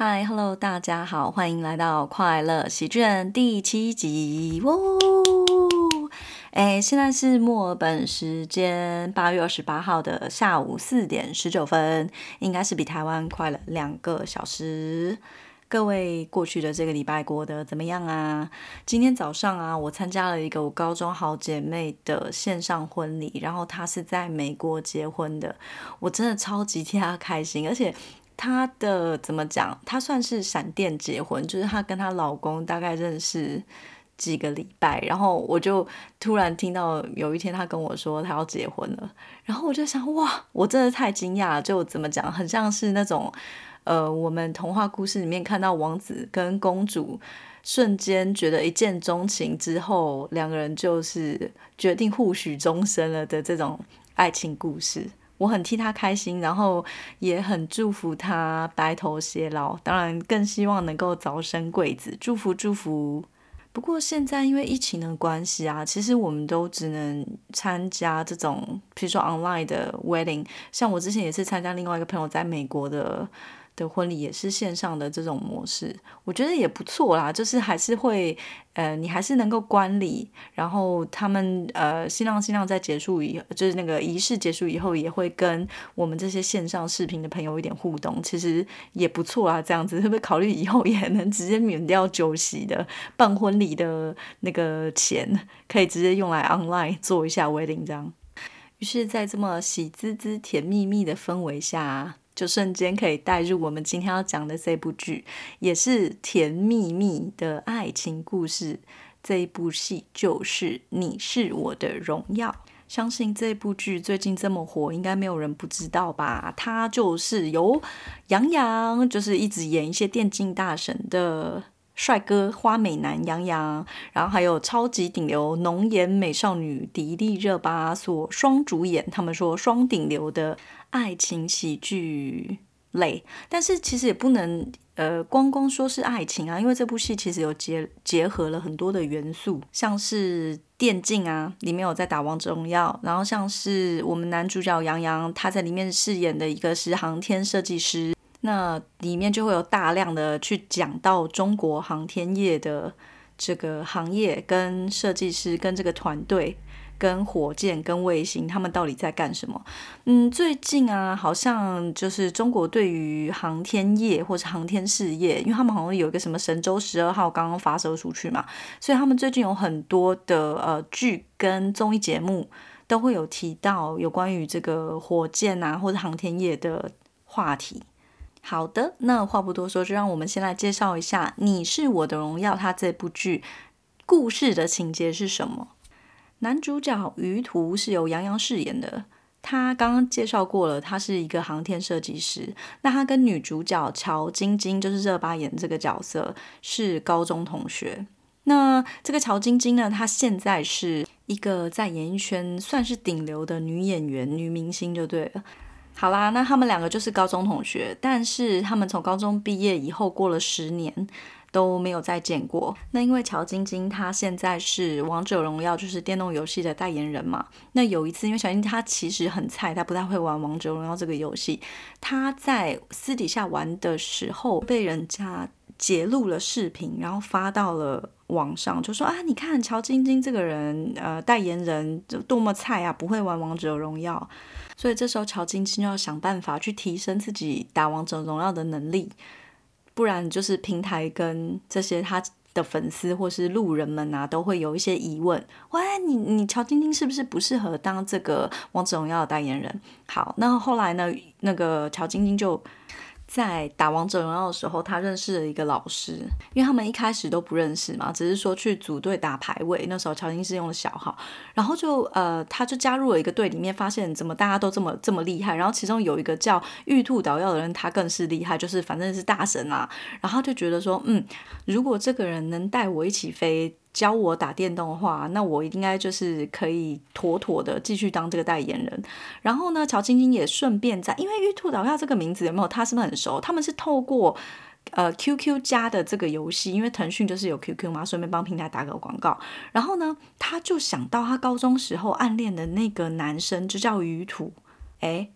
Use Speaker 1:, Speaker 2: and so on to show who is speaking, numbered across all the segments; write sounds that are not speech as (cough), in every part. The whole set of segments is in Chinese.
Speaker 1: 嗨，Hello，大家好，欢迎来到快乐喜剧人第七集。哇，哎，现在是墨尔本时间八月二十八号的下午四点十九分，应该是比台湾快了两个小时。各位过去的这个礼拜过得怎么样啊？今天早上啊，我参加了一个我高中好姐妹的线上婚礼，然后她是在美国结婚的，我真的超级替她开心，而且。她的怎么讲？她算是闪电结婚，就是她跟她老公大概认识几个礼拜，然后我就突然听到有一天她跟我说她要结婚了，然后我就想哇，我真的太惊讶了，就怎么讲，很像是那种呃，我们童话故事里面看到王子跟公主瞬间觉得一见钟情之后，两个人就是决定互许终身了的这种爱情故事。我很替他开心，然后也很祝福他白头偕老，当然更希望能够早生贵子，祝福祝福。不过现在因为疫情的关系啊，其实我们都只能参加这种，比如说 online 的 wedding，像我之前也是参加另外一个朋友在美国的。的婚礼也是线上的这种模式，我觉得也不错啦。就是还是会，呃，你还是能够观礼，然后他们呃新郎新娘在结束以，就是那个仪式结束以后，也会跟我们这些线上视频的朋友一点互动，其实也不错啦。这样子 (laughs) 会不会考虑以后也能直接免掉酒席的办婚礼的那个钱，可以直接用来 online 做一下 wedding 这样？于是，在这么喜滋滋、甜蜜蜜的氛围下。就瞬间可以带入我们今天要讲的这部剧，也是甜蜜蜜的爱情故事。这一部戏就是《你是我的荣耀》。相信这部剧最近这么火，应该没有人不知道吧？它就是由杨洋，就是一直演一些电竞大神的帅哥花美男杨洋，然后还有超级顶流浓颜美少女迪丽热巴所双主演。他们说双顶流的。爱情喜剧类，但是其实也不能呃光光说是爱情啊，因为这部戏其实有结结合了很多的元素，像是电竞啊，里面有在打王者荣耀，然后像是我们男主角杨洋他在里面饰演的一个是航天设计师，那里面就会有大量的去讲到中国航天业的这个行业跟设计师跟这个团队。跟火箭、跟卫星，他们到底在干什么？嗯，最近啊，好像就是中国对于航天业或者航天事业，因为他们好像有一个什么神舟十二号刚刚发射出去嘛，所以他们最近有很多的呃剧跟综艺节目都会有提到有关于这个火箭啊或者航天业的话题。好的，那话不多说，就让我们先来介绍一下《你是我的荣耀》它这部剧故事的情节是什么。男主角于途是由杨洋饰演的，他刚刚介绍过了，他是一个航天设计师。那他跟女主角乔晶晶，就是热巴演这个角色，是高中同学。那这个乔晶晶呢，她现在是一个在演艺圈算是顶流的女演员、女明星，就对了。好啦，那他们两个就是高中同学，但是他们从高中毕业以后，过了十年。都没有再见过。那因为乔晶晶她现在是王者荣耀，就是电动游戏的代言人嘛。那有一次，因为小晶她其实很菜，她不太会玩王者荣耀这个游戏。她在私底下玩的时候，被人家截录了视频，然后发到了网上，就说啊，你看乔晶晶这个人，呃，代言人就多么菜啊，不会玩王者荣耀。所以这时候乔晶晶要想办法去提升自己打王者荣耀的能力。不然就是平台跟这些他的粉丝或是路人们啊，都会有一些疑问：喂，你你乔晶晶是不是不适合当这个王者荣耀的代言人？好，那后来呢，那个乔晶晶就。在打王者荣耀的时候，他认识了一个老师，因为他们一开始都不认识嘛，只是说去组队打排位。那时候乔欣是用的小号，然后就呃，他就加入了一个队里面，发现怎么大家都这么这么厉害。然后其中有一个叫玉兔捣药的人，他更是厉害，就是反正是大神啊。然后就觉得说，嗯，如果这个人能带我一起飞。教我打电动的话，那我应该就是可以妥妥的继续当这个代言人。然后呢，乔晶晶也顺便在，因为玉兔导下这个名字有没有？他是不是很熟？他们是透过呃 QQ 加的这个游戏，因为腾讯就是有 QQ 嘛，顺便帮平台打个广告。然后呢，他就想到他高中时候暗恋的那个男生就叫于土，哎，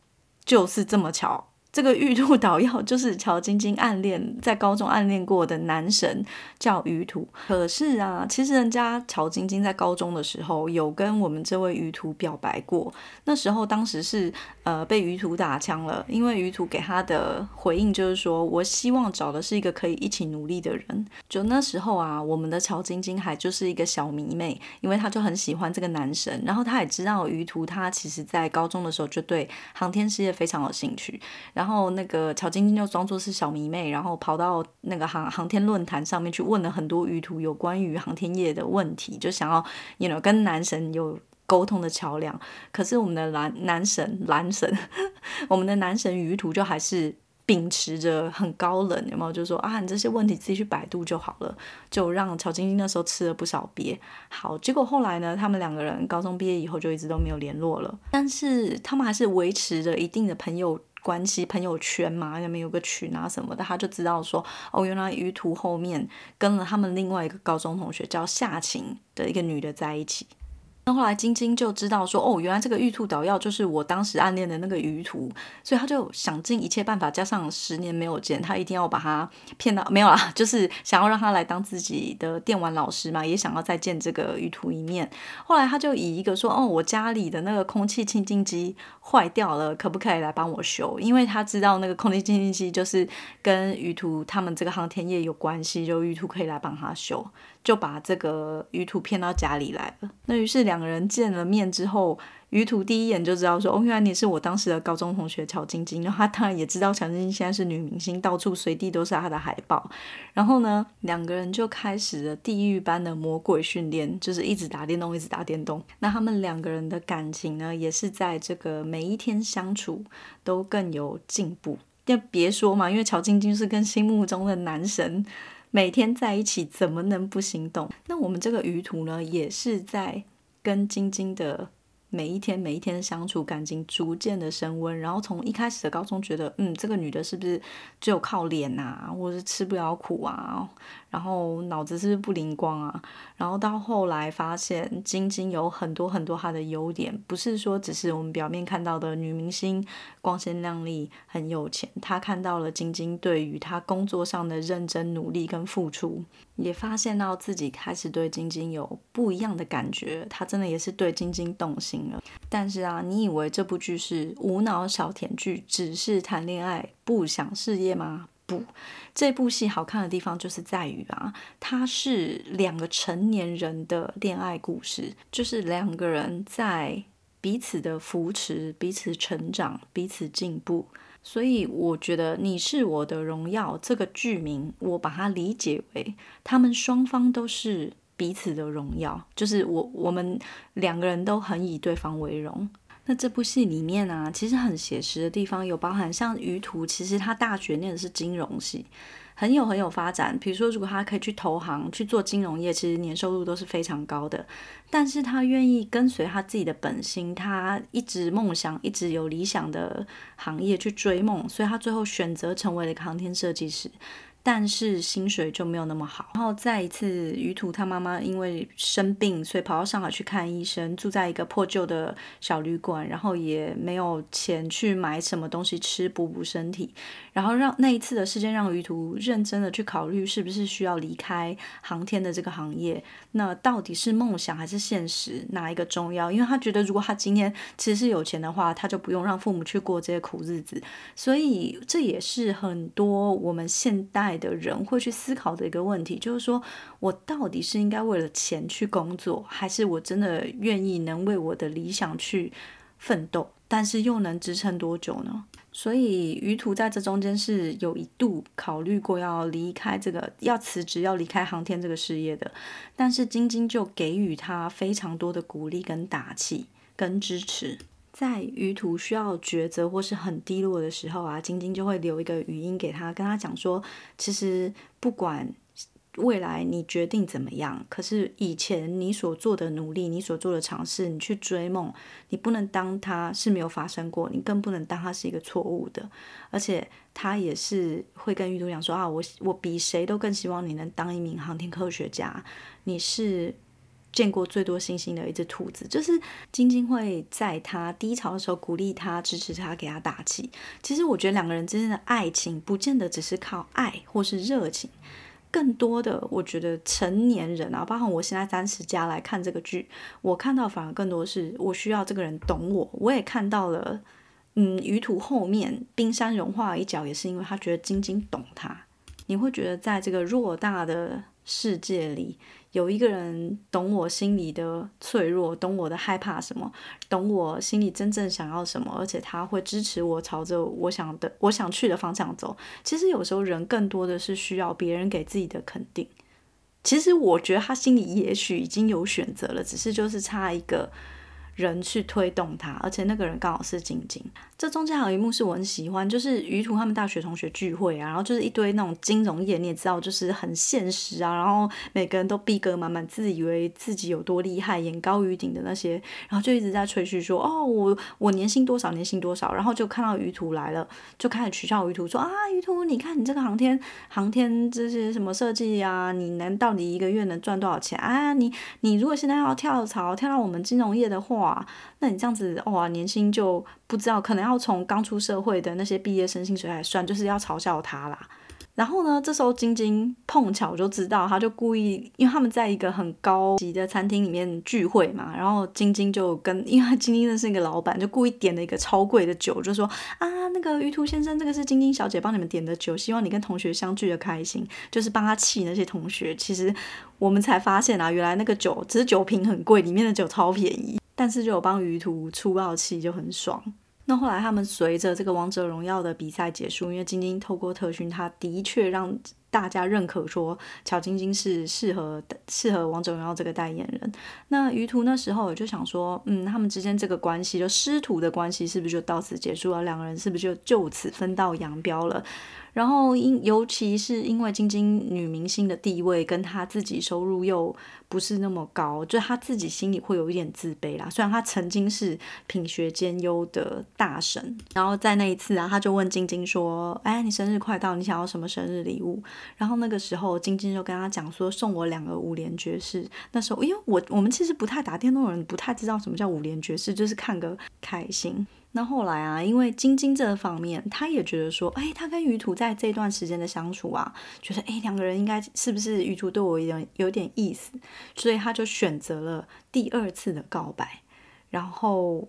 Speaker 1: 就是这么巧。这个玉兔捣药就是乔晶晶暗恋在高中暗恋过的男神叫于途。可是啊，其实人家乔晶晶在高中的时候有跟我们这位于途表白过。那时候当时是呃被于途打枪了，因为于途给他的回应就是说我希望找的是一个可以一起努力的人。就那时候啊，我们的乔晶晶还就是一个小迷妹，因为她就很喜欢这个男神，然后她也知道于途他其实在高中的时候就对航天事业非常有兴趣。然后那个乔晶晶就装作是小迷妹，然后跑到那个航航天论坛上面去问了很多鱼图有关于航天业的问题，就想要，you know，跟男神有沟通的桥梁。可是我们的男男神男神，(laughs) 我们的男神鱼图就还是秉持着很高冷，有没有？就说啊，你这些问题自己去百度就好了，就让乔晶晶那时候吃了不少鳖。好，结果后来呢，他们两个人高中毕业以后就一直都没有联络了，但是他们还是维持着一定的朋友。关系朋友圈嘛，那边有个群啊什么的，他就知道说，哦，原来于途后面跟了他们另外一个高中同学叫夏晴的一个女的在一起。那后来晶晶就知道说，哦，原来这个玉兔捣药就是我当时暗恋的那个鱼图，所以他就想尽一切办法，加上十年没有见，他一定要把他骗到没有啦，(laughs) 就是想要让他来当自己的电玩老师嘛，也想要再见这个鱼图一面。后来他就以一个说，哦，我家里的那个空气清净机坏掉了，可不可以来帮我修？因为他知道那个空气清净机就是跟鱼图他们这个航天业有关系，就鱼图可以来帮他修。就把这个鱼图骗到家里来了。那于是两个人见了面之后，于图第一眼就知道说：“哦，原来你是我当时的高中同学乔晶晶。”然后他当然也知道乔晶晶现在是女明星，到处随地都是她的海报。然后呢，两个人就开始了地狱般的魔鬼训练，就是一直打电动，一直打电动。那他们两个人的感情呢，也是在这个每一天相处都更有进步。要别说嘛，因为乔晶晶是跟心目中的男神。每天在一起怎么能不心动？那我们这个于图呢，也是在跟晶晶的每一天每一天相处感情逐渐的升温。然后从一开始的高中觉得，嗯，这个女的是不是只有靠脸啊，或者是吃不了苦啊？然后脑子是不灵光啊？然后到后来发现晶晶有很多很多她的优点，不是说只是我们表面看到的女明星光鲜亮丽、很有钱。她看到了晶晶对于她工作上的认真努力跟付出，也发现到自己开始对晶晶有不一样的感觉。她真的也是对晶晶动心了。但是啊，你以为这部剧是无脑小甜剧，只是谈恋爱不想事业吗？不，这部戏好看的地方就是在于啊，它是两个成年人的恋爱故事，就是两个人在彼此的扶持、彼此成长、彼此进步。所以我觉得《你是我的荣耀》这个剧名，我把它理解为他们双方都是彼此的荣耀，就是我我们两个人都很以对方为荣。那这部戏里面啊，其实很写实的地方有包含，像于途，其实他大学念的是金融系，很有很有发展。比如说，如果他可以去投行去做金融业，其实年收入都是非常高的。但是他愿意跟随他自己的本心，他一直梦想，一直有理想的行业去追梦，所以他最后选择成为了一个航天设计师。但是薪水就没有那么好。然后再一次，于途他妈妈因为生病，所以跑到上海去看医生，住在一个破旧的小旅馆，然后也没有钱去买什么东西吃补补身体。然后让那一次的事件让于途认真的去考虑，是不是需要离开航天的这个行业？那到底是梦想还是现实，哪一个重要？因为他觉得，如果他今天其实是有钱的话，他就不用让父母去过这些苦日子。所以这也是很多我们现代。的人会去思考的一个问题，就是说我到底是应该为了钱去工作，还是我真的愿意能为我的理想去奋斗，但是又能支撑多久呢？所以于途在这中间是有一度考虑过要离开这个，要辞职，要离开航天这个事业的，但是晶晶就给予他非常多的鼓励、跟打气、跟支持。在于途需要抉择或是很低落的时候啊，晶晶就会留一个语音给他，跟他讲说，其实不管未来你决定怎么样，可是以前你所做的努力，你所做的尝试，你去追梦，你不能当它是没有发生过，你更不能当它是一个错误的。而且他也是会跟于途讲说啊，我我比谁都更希望你能当一名航天科学家，你是。见过最多星星的一只兔子，就是晶晶会在他低潮的时候鼓励他、支持他、给他打气。其实我觉得两个人之间的爱情，不见得只是靠爱或是热情，更多的我觉得成年人啊，包括我现在三十加来看这个剧，我看到反而更多是我需要这个人懂我。我也看到了，嗯，鱼图后面冰山融化一角，也是因为他觉得晶晶懂他。你会觉得在这个偌大的世界里。有一个人懂我心里的脆弱，懂我的害怕什么，懂我心里真正想要什么，而且他会支持我朝着我想的、我想去的方向走。其实有时候人更多的是需要别人给自己的肯定。其实我觉得他心里也许已经有选择了，只是就是差一个。人去推动他，而且那个人刚好是晶晶。这中间还有一幕是我很喜欢，就是于途他们大学同学聚会啊，然后就是一堆那种金融业，你也知道，就是很现实啊，然后每个人都逼格满满，自以为自己有多厉害，眼高于顶的那些，然后就一直在吹嘘说，哦，我我年薪多少，年薪多少，然后就看到于途来了，就开始取笑于途说啊，于途，你看你这个航天航天这些什么设计啊，你能到底一个月能赚多少钱啊？你你如果现在要跳槽跳到我们金融业的话，哇，那你这样子哇，年薪就不知道，可能要从刚出社会的那些毕业生薪水来算，就是要嘲笑他啦。然后呢，这时候晶晶碰巧就知道，他就故意，因为他们在一个很高级的餐厅里面聚会嘛，然后晶晶就跟，因为晶晶认识一个老板，就故意点了一个超贵的酒，就说啊，那个于途先生，这个是晶晶小姐帮你们点的酒，希望你跟同学相聚的开心，就是帮他气那些同学。其实我们才发现啊，原来那个酒只是酒瓶很贵，里面的酒超便宜。但是就有帮鱼图出暴气，就很爽。那后来他们随着这个王者荣耀的比赛结束，因为晶晶透过特训，他的确让大家认可说乔晶晶是适合适合王者荣耀这个代言人。那于图那时候我就想说，嗯，他们之间这个关系，就师徒的关系，是不是就到此结束了？两个人是不是就就此分道扬镳了？然后因尤其是因为晶晶女明星的地位跟她自己收入又不是那么高，就她自己心里会有一点自卑啦。虽然她曾经是品学兼优的大神，然后在那一次啊，他就问晶晶说：“哎，你生日快到，你想要什么生日礼物？”然后那个时候晶晶就跟他讲说：“送我两个五连爵士。”那时候因为我我们其实不太打电动的人，不太知道什么叫五连爵士，就是看个开心。那后来啊，因为晶晶这方面，他也觉得说，哎，他跟于途在这段时间的相处啊，觉得哎，两个人应该是不是于途对我有点有点意思，所以他就选择了第二次的告白，然后。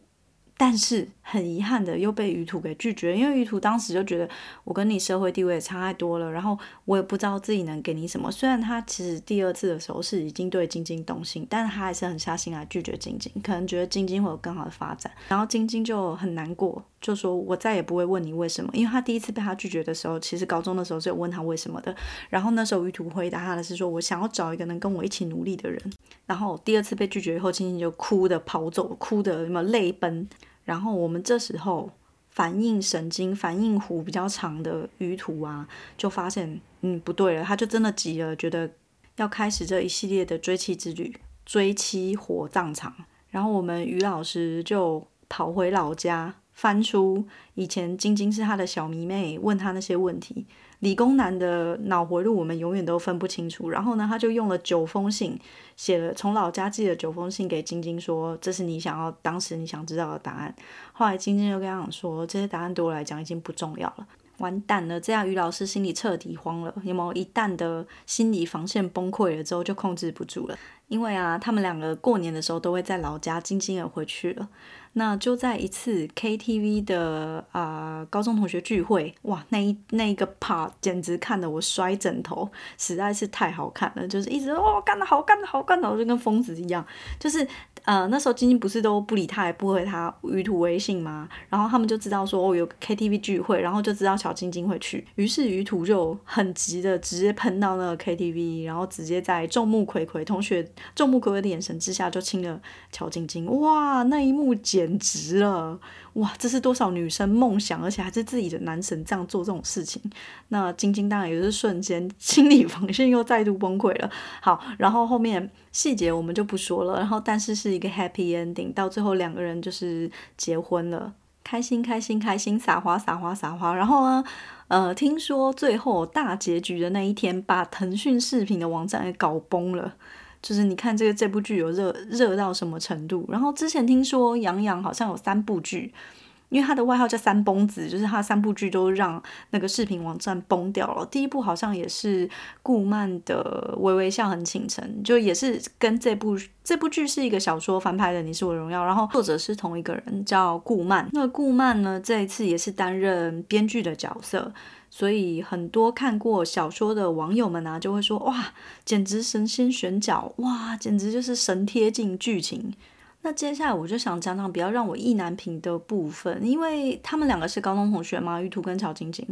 Speaker 1: 但是很遗憾的又被于途给拒绝，因为于途当时就觉得我跟你社会地位差太多了，然后我也不知道自己能给你什么。虽然他其实第二次的时候是已经对晶晶动心，但是他还是很下心来拒绝晶晶，可能觉得晶晶会有更好的发展。然后晶晶就很难过，就说我再也不会问你为什么，因为他第一次被他拒绝的时候，其实高中的时候是有问他为什么的。然后那时候于途回答他的是说，我想要找一个能跟我一起努力的人。然后第二次被拒绝以后，晶晶就哭的跑走，哭的什么泪奔。然后我们这时候反应神经、反应弧比较长的鱼土啊，就发现嗯不对了，他就真的急了，觉得要开始这一系列的追妻之旅，追妻火葬场。然后我们于老师就跑回老家，翻出以前晶晶是他的小迷妹，问他那些问题。理工男的脑回路我们永远都分不清楚。然后呢，他就用了九封信，写了从老家寄了九封信给晶晶，说这是你想要当时你想知道的答案。后来晶晶就跟他讲说，这些答案对我来讲已经不重要了。完蛋了，这样于老师心里彻底慌了。有没有一旦的心理防线崩溃了之后就控制不住了？因为啊，他们两个过年的时候都会在老家，晶晶也回去了。那就在一次 KTV 的啊高中同学聚会，哇，那一那一个 part 简直看得我摔枕头，实在是太好看了，就是一直哦干得好，干得好，干得好，就跟疯子一样，就是。呃，那时候晶晶不是都不理他，也不回他鱼图微信吗？然后他们就知道说哦有 KTV 聚会，然后就知道乔晶晶会去，于是于图就很急的直接喷到那个 KTV，然后直接在众目睽睽同学众目睽睽的眼神之下就亲了乔晶晶，哇，那一幕简直了。哇，这是多少女生梦想，而且还是自己的男神这样做这种事情。那晶晶当然也是瞬间 (laughs) 心理防线又再度崩溃了。好，然后后面细节我们就不说了。然后但是是一个 happy ending，到最后两个人就是结婚了，开心开心开心，撒花撒花撒花。然后呢，呃，听说最后大结局的那一天，把腾讯视频的网站给搞崩了。就是你看这个这部剧有热热到什么程度。然后之前听说杨洋好像有三部剧。因为他的外号叫三崩子，就是他三部剧都让那个视频网站崩掉了。第一部好像也是顾漫的《微微笑很倾城》，就也是跟这部这部剧是一个小说翻拍的《你是我荣耀》，然后作者是同一个人，叫顾漫。那顾漫呢，这一次也是担任编剧的角色，所以很多看过小说的网友们啊，就会说哇，简直神仙选角，哇，简直就是神贴近剧情。那接下来我就想讲讲比较让我意难平的部分，因为他们两个是高中同学嘛，于途跟乔晶晶。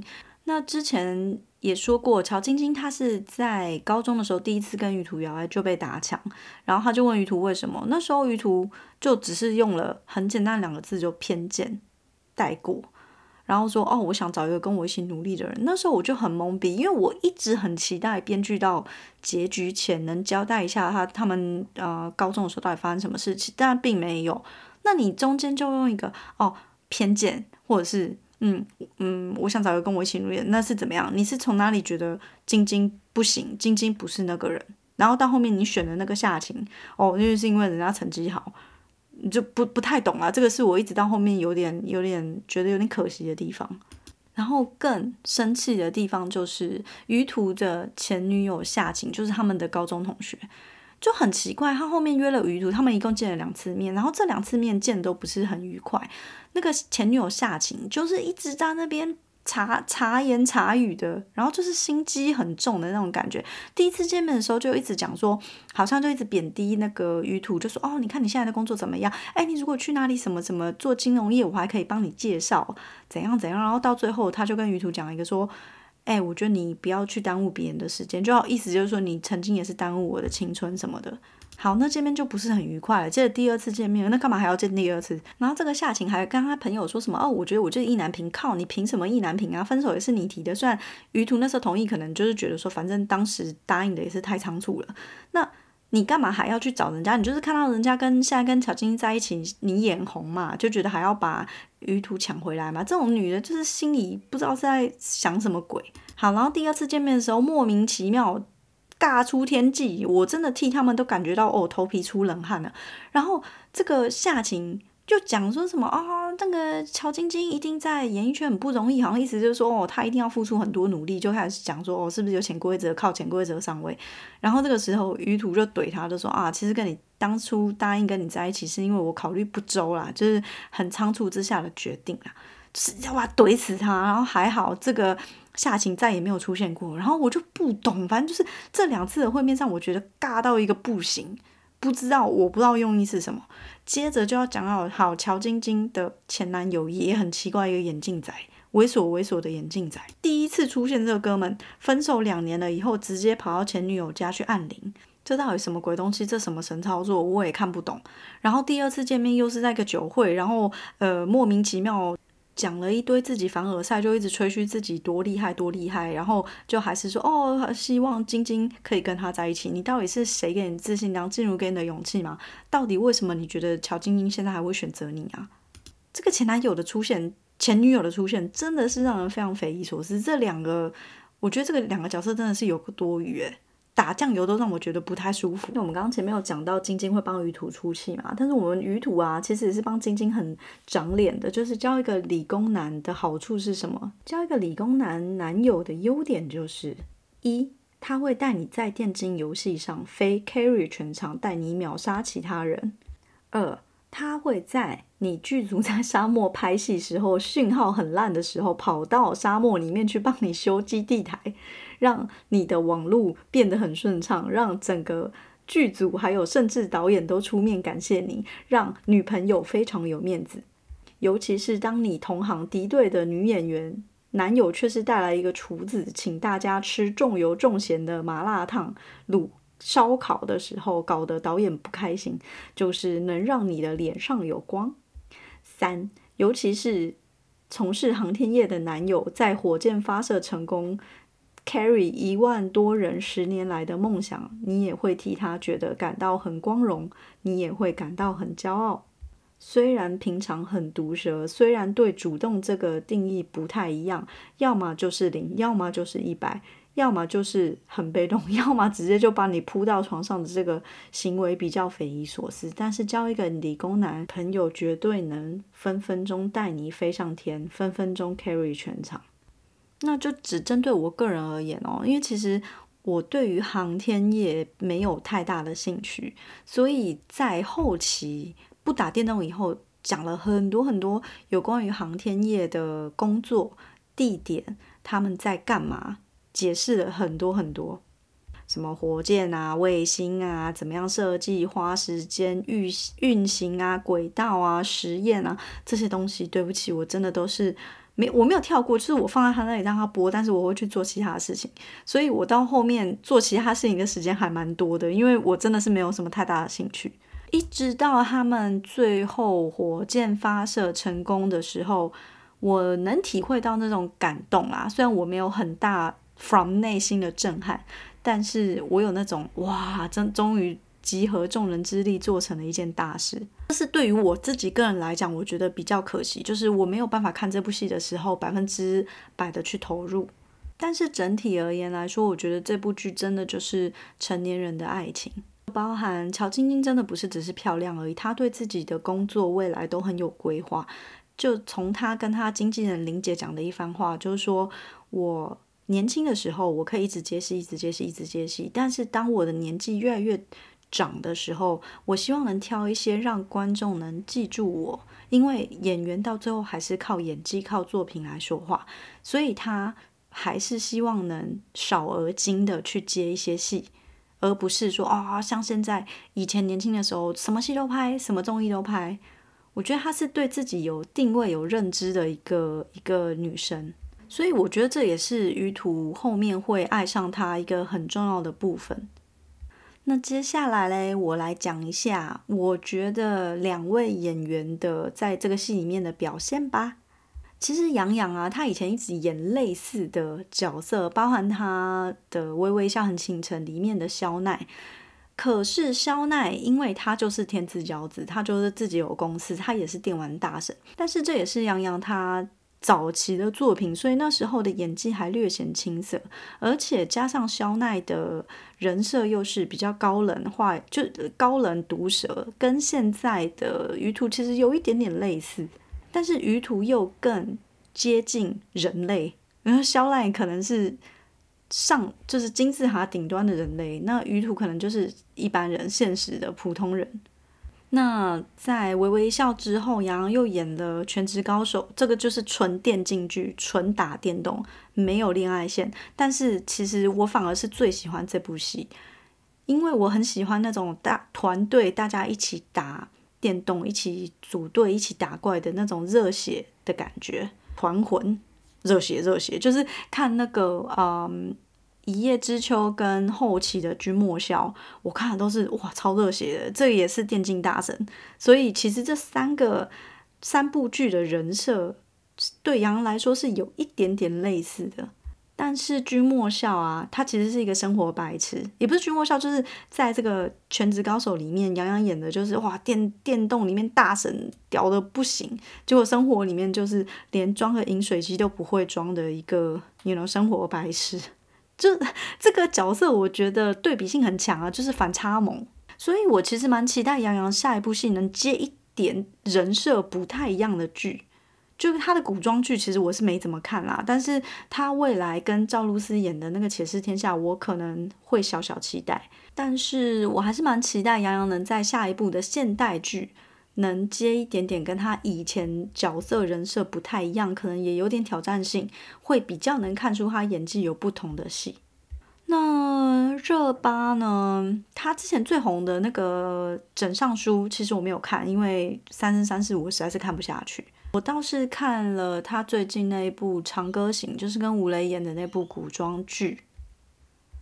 Speaker 1: 那之前也说过，乔晶晶她是在高中的时候第一次跟于途聊爱就被打抢，然后他就问于途为什么，那时候于途就只是用了很简单两个字就偏见带过。然后说哦，我想找一个跟我一起努力的人。那时候我就很懵逼，因为我一直很期待编剧到结局前能交代一下他他们呃高中的时候到底发生什么事情，但并没有。那你中间就用一个哦偏见，或者是嗯嗯，我想找一个跟我一起努力的，那是怎么样？你是从哪里觉得晶晶不行？晶晶不是那个人？然后到后面你选的那个夏晴，哦，就是因为人家成绩好。你就不不太懂啊，这个是我一直到后面有点有点觉得有点可惜的地方。然后更生气的地方就是于途的前女友夏晴，就是他们的高中同学，就很奇怪，他后面约了于途，他们一共见了两次面，然后这两次面见都不是很愉快。那个前女友夏晴就是一直在那边。茶茶言茶语的，然后就是心机很重的那种感觉。第一次见面的时候就一直讲说，好像就一直贬低那个于途，就说哦，你看你现在的工作怎么样？哎，你如果去哪里什么什么做金融业，我还可以帮你介绍怎样怎样。然后到最后，他就跟于途讲一个说，哎，我觉得你不要去耽误别人的时间，就好意思就是说你曾经也是耽误我的青春什么的。好，那见面就不是很愉快了。接着第二次见面，那干嘛还要见第二次？然后这个夏晴还跟他朋友说什么？哦，我觉得我就是意难平，靠你凭什么意难平啊？分手也是你提的，虽然于途那时候同意，可能就是觉得说，反正当时答应的也是太仓促了。那你干嘛还要去找人家？你就是看到人家跟现在跟乔晶在一起，你眼红嘛？就觉得还要把于途抢回来嘛？这种女的，就是心里不知道是在想什么鬼。好，然后第二次见面的时候，莫名其妙。尬出天际，我真的替他们都感觉到哦，头皮出冷汗了。然后这个夏晴就讲说什么啊，那个乔晶晶一定在演艺圈很不容易，好像意思就是说哦，她一定要付出很多努力，就开始讲说哦，是不是有潜规则，靠潜规则上位。然后这个时候于途就怼他，就说啊，其实跟你当初答应跟你在一起，是因为我考虑不周啦，就是很仓促之下的决定啦，是要把怼死他。然后还好这个。夏晴再也没有出现过，然后我就不懂，反正就是这两次的会面上，我觉得尬到一个不行，不知道我不知道用意是什么。接着就要讲到好乔晶晶的前男友也很奇怪，一个眼镜仔，猥琐猥琐的眼镜仔。第一次出现这个哥们，分手两年了以后，直接跑到前女友家去按铃，这到底什么鬼东西？这什么神操作？我也看不懂。然后第二次见面又是在个酒会，然后呃莫名其妙。讲了一堆自己凡尔赛，就一直吹嘘自己多厉害多厉害，然后就还是说哦，希望晶晶可以跟他在一起。你到底是谁给你自信，梁静茹给你的勇气吗？到底为什么你觉得乔晶晶现在还会选择你啊？这个前男友的出现，前女友的出现，真的是让人非常匪夷所思。这两个，我觉得这个两个角色真的是有个多余诶。打酱油都让我觉得不太舒服。那我们刚刚前面有讲到晶晶会帮鱼土出气嘛？但是我们鱼土啊，其实也是帮晶晶很长脸的。就是交一个理工男的好处是什么？交一个理工男男友的优点就是一，他会带你在电竞游戏上飞 carry 全场，带你秒杀其他人；二，他会在你剧组在沙漠拍戏时候讯号很烂的时候，跑到沙漠里面去帮你修基地台。让你的网路变得很顺畅，让整个剧组还有甚至导演都出面感谢你，让女朋友非常有面子。尤其是当你同行敌对的女演员男友却是带来一个厨子，请大家吃重油重咸的麻辣烫、卤烧烤的时候，搞得导演不开心，就是能让你的脸上有光。三，尤其是从事航天业的男友，在火箭发射成功。Carry 一万多人十年来的梦想，你也会替他觉得感到很光荣，你也会感到很骄傲。虽然平常很毒舌，虽然对主动这个定义不太一样，要么就是零，要么就是一百，要么就是很被动，(laughs) 要么直接就把你扑到床上的这个行为比较匪夷所思。但是交一个理工男朋友，绝对能分分钟带你飞上天，分分钟 carry 全场。那就只针对我个人而言哦，因为其实我对于航天业没有太大的兴趣，所以在后期不打电动以后，讲了很多很多有关于航天业的工作地点，他们在干嘛。解释了很多很多，什么火箭啊、卫星啊，怎么样设计、花时间运运行啊、轨道啊、实验啊这些东西。对不起，我真的都是没我没有跳过，就是我放在他那里让他播，但是我会去做其他的事情。所以我到后面做其他事情的时间还蛮多的，因为我真的是没有什么太大的兴趣。一直到他们最后火箭发射成功的时候，我能体会到那种感动啦。虽然我没有很大。from 内心的震撼，但是我有那种哇，真终于集合众人之力做成了一件大事。这是对于我自己个人来讲，我觉得比较可惜，就是我没有办法看这部戏的时候百分之百的去投入。但是整体而言来说，我觉得这部剧真的就是成年人的爱情，包含乔晶晶真的不是只是漂亮而已，她对自己的工作未来都很有规划。就从她跟她经纪人林姐讲的一番话，就是说我。年轻的时候，我可以一直接戏，一直接戏，一直接戏。但是当我的年纪越来越长的时候，我希望能挑一些让观众能记住我，因为演员到最后还是靠演技、靠作品来说话。所以他还是希望能少而精的去接一些戏，而不是说啊，像现在以前年轻的时候，什么戏都拍，什么综艺都拍。我觉得她是对自己有定位、有认知的一个一个女生。所以我觉得这也是于途后面会爱上他一个很重要的部分。那接下来嘞，我来讲一下，我觉得两位演员的在这个戏里面的表现吧。其实杨洋啊，他以前一直演类似的角色，包含他的《微微笑很倾城》里面的肖奈。可是肖奈，因为他就是天之骄子，他就是自己有公司，他也是电玩大神。但是这也是杨洋他。早期的作品，所以那时候的演技还略显青涩，而且加上肖奈的人设又是比较高冷化，就高冷毒舌，跟现在的鱼图其实有一点点类似，但是鱼图又更接近人类，然后肖奈可能是上就是金字塔顶端的人类，那鱼图可能就是一般人，现实的普通人。那在微微一笑之后，杨洋又演了《全职高手》，这个就是纯电竞剧，纯打电动，没有恋爱线。但是其实我反而是最喜欢这部戏，因为我很喜欢那种大团队大家一起打电动、一起组队、一起打怪的那种热血的感觉，团魂，热血热血，就是看那个嗯。一叶知秋跟后期的君莫笑，我看的都是哇超热血的，这也是电竞大神。所以其实这三个三部剧的人设对杨洋来说是有一点点类似的。但是君莫笑啊，他其实是一个生活白痴，也不是君莫笑，就是在这个全职高手里面，杨洋演的就是哇电电动里面大神屌的不行，结果生活里面就是连装个饮水机都不会装的一个，you know 生活白痴。就这个角色，我觉得对比性很强啊，就是反差萌，所以我其实蛮期待杨洋下一部戏能接一点人设不太一样的剧。就是他的古装剧，其实我是没怎么看啦，但是他未来跟赵露思演的那个《且试天下》，我可能会小小期待。但是我还是蛮期待杨洋能在下一部的现代剧。能接一点点跟他以前角色人设不太一样，可能也有点挑战性，会比较能看出他演技有不同的戏。那热巴呢？他之前最红的那个《枕上书》，其实我没有看，因为《三生三世我》实在是看不下去。我倒是看了他最近那一部《长歌行》，就是跟吴磊演的那部古装剧。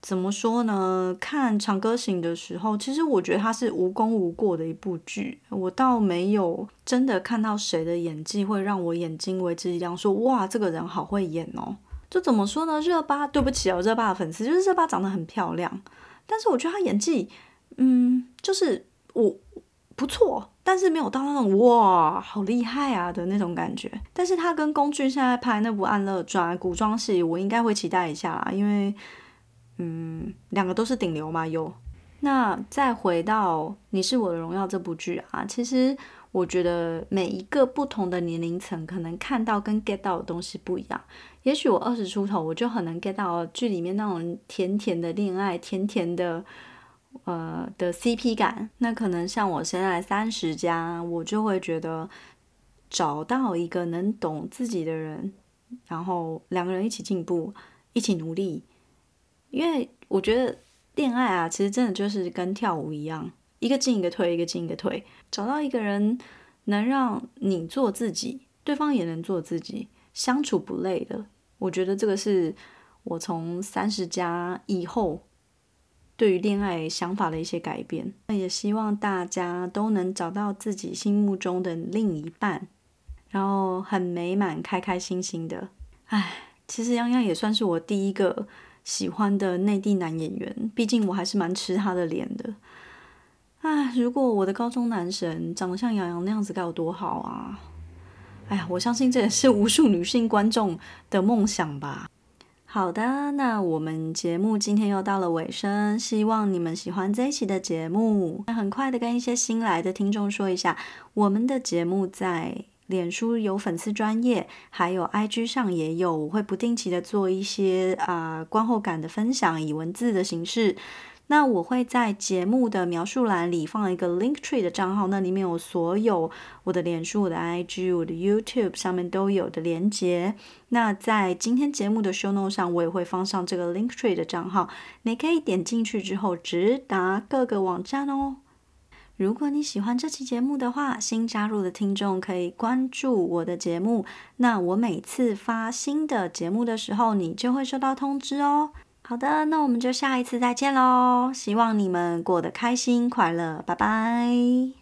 Speaker 1: 怎么说呢？看《长歌行》的时候，其实我觉得它是无功无过的一部剧。我倒没有真的看到谁的演技会让我眼睛为之一亮，说哇，这个人好会演哦。就怎么说呢？热巴，对不起哦，热巴的粉丝就是热巴长得很漂亮，但是我觉得她演技，嗯，就是我不错。但是没有到那种哇好厉害啊的那种感觉。但是他跟龚俊现在拍那部《安乐传》古装戏，我应该会期待一下啦，因为嗯，两个都是顶流嘛。有那再回到《你是我的荣耀》这部剧啊，其实我觉得每一个不同的年龄层，可能看到跟 get 到的东西不一样。也许我二十出头，我就很能 get 到剧里面那种甜甜的恋爱，甜甜的。呃的 CP 感，那可能像我现在三十加，我就会觉得找到一个能懂自己的人，然后两个人一起进步，一起努力。因为我觉得恋爱啊，其实真的就是跟跳舞一样，一个进一个退，一个进一个退。找到一个人能让你做自己，对方也能做自己，相处不累的，我觉得这个是我从三十加以后。对于恋爱想法的一些改变，那也希望大家都能找到自己心目中的另一半，然后很美满、开开心心的。唉，其实杨洋也算是我第一个喜欢的内地男演员，毕竟我还是蛮吃他的脸的。唉，如果我的高中男神长得像杨洋那样子，该有多好啊！哎呀，我相信这也是无数女性观众的梦想吧。好的，那我们节目今天又到了尾声，希望你们喜欢这一期的节目。那很快的跟一些新来的听众说一下，我们的节目在脸书有粉丝专业，还有 IG 上也有，我会不定期的做一些啊观后感的分享，以文字的形式。那我会在节目的描述栏里放一个 Link Tree 的账号，那里面有所有我的脸书、我的 IG、我的 YouTube 上面都有的连接。那在今天节目的 Show Note 上，我也会放上这个 Link Tree 的账号，你可以点进去之后直达各个网站哦。如果你喜欢这期节目的话，新加入的听众可以关注我的节目，那我每次发新的节目的时候，你就会收到通知哦。好的，那我们就下一次再见喽！希望你们过得开心快乐，拜拜。